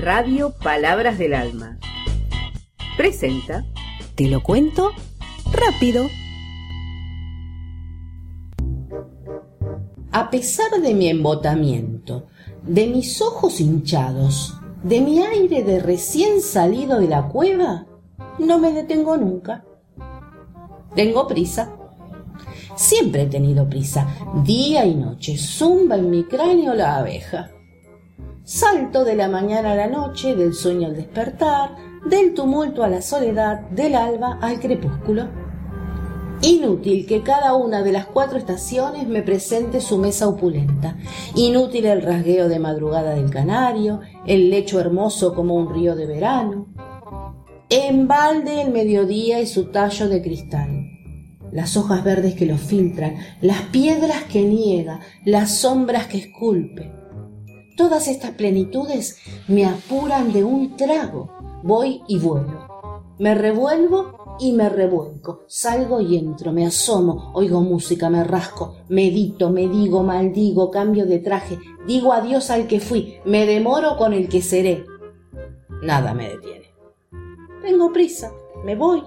Radio Palabras del Alma. Presenta. Te lo cuento rápido. A pesar de mi embotamiento, de mis ojos hinchados, de mi aire de recién salido de la cueva, no me detengo nunca. Tengo prisa. Siempre he tenido prisa, día y noche, zumba en mi cráneo la abeja. Salto de la mañana a la noche, del sueño al despertar, del tumulto a la soledad, del alba al crepúsculo. Inútil que cada una de las cuatro estaciones me presente su mesa opulenta. Inútil el rasgueo de madrugada del canario, el lecho hermoso como un río de verano. En balde el mediodía y su tallo de cristal. Las hojas verdes que lo filtran, las piedras que niega, las sombras que esculpe. Todas estas plenitudes me apuran de un trago. Voy y vuelo. Me revuelvo y me revuelco. Salgo y entro, me asomo, oigo música, me rasco, medito, me digo, maldigo, cambio de traje, digo adiós al que fui, me demoro con el que seré. Nada me detiene. Tengo prisa, me voy.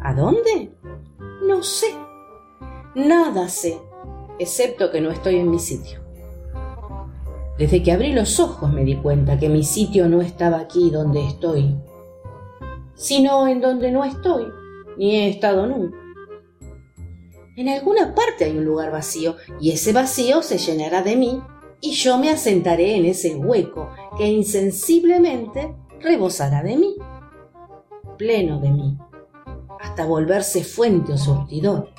¿A dónde? No sé. Nada sé, excepto que no estoy en mi sitio. Desde que abrí los ojos me di cuenta que mi sitio no estaba aquí donde estoy, sino en donde no estoy, ni he estado nunca. En alguna parte hay un lugar vacío, y ese vacío se llenará de mí, y yo me asentaré en ese hueco que insensiblemente rebosará de mí, pleno de mí, hasta volverse fuente o surtidor.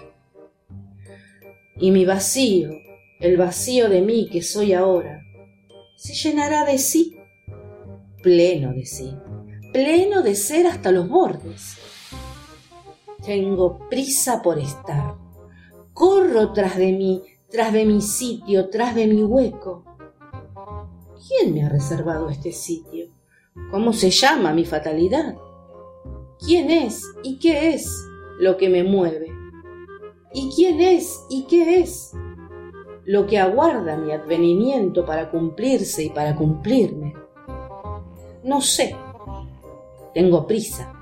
Y mi vacío, el vacío de mí que soy ahora, se llenará de sí, pleno de sí, pleno de ser hasta los bordes. Tengo prisa por estar. Corro tras de mí, tras de mi sitio, tras de mi hueco. ¿Quién me ha reservado este sitio? ¿Cómo se llama mi fatalidad? ¿Quién es y qué es lo que me mueve? ¿Y quién es y qué es lo que aguarda mi advenimiento para cumplirse y para cumplirme. No sé, tengo prisa.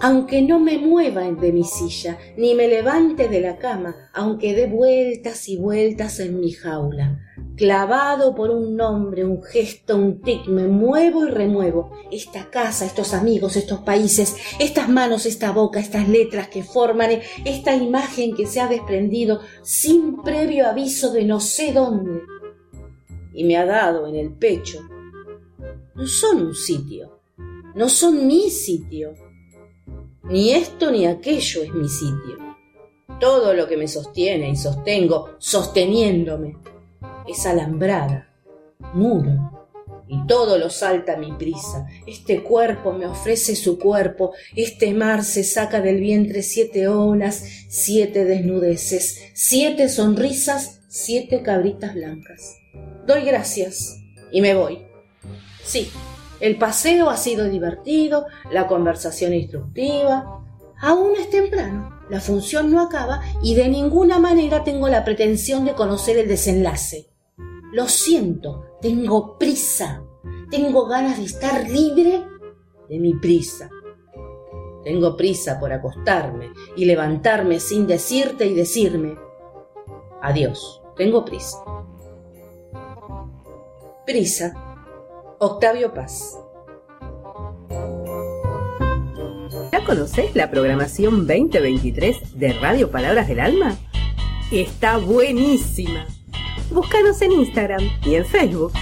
Aunque no me mueva de mi silla, ni me levante de la cama, aunque dé vueltas y vueltas en mi jaula, clavado por un nombre, un gesto, un tic, me muevo y remuevo. Esta casa, estos amigos, estos países, estas manos, esta boca, estas letras que forman esta imagen que se ha desprendido sin previo aviso de no sé dónde y me ha dado en el pecho. No son un sitio, no son mi sitio, ni esto ni aquello es mi sitio. Todo lo que me sostiene y sostengo, sosteniéndome, es alambrada, muro, y todo lo salta mi prisa. Este cuerpo me ofrece su cuerpo, este mar se saca del vientre siete olas, siete desnudeces, siete sonrisas, siete cabritas blancas. Doy gracias y me voy. Sí, el paseo ha sido divertido, la conversación instructiva. Aún es temprano, la función no acaba y de ninguna manera tengo la pretensión de conocer el desenlace. Lo siento, tengo prisa. Tengo ganas de estar libre de mi prisa. Tengo prisa por acostarme y levantarme sin decirte y decirme, adiós, tengo prisa. Prisa, Octavio Paz. ¿Ya conocés la programación 2023 de Radio Palabras del Alma? Está buenísima. Búscanos en Instagram y en Facebook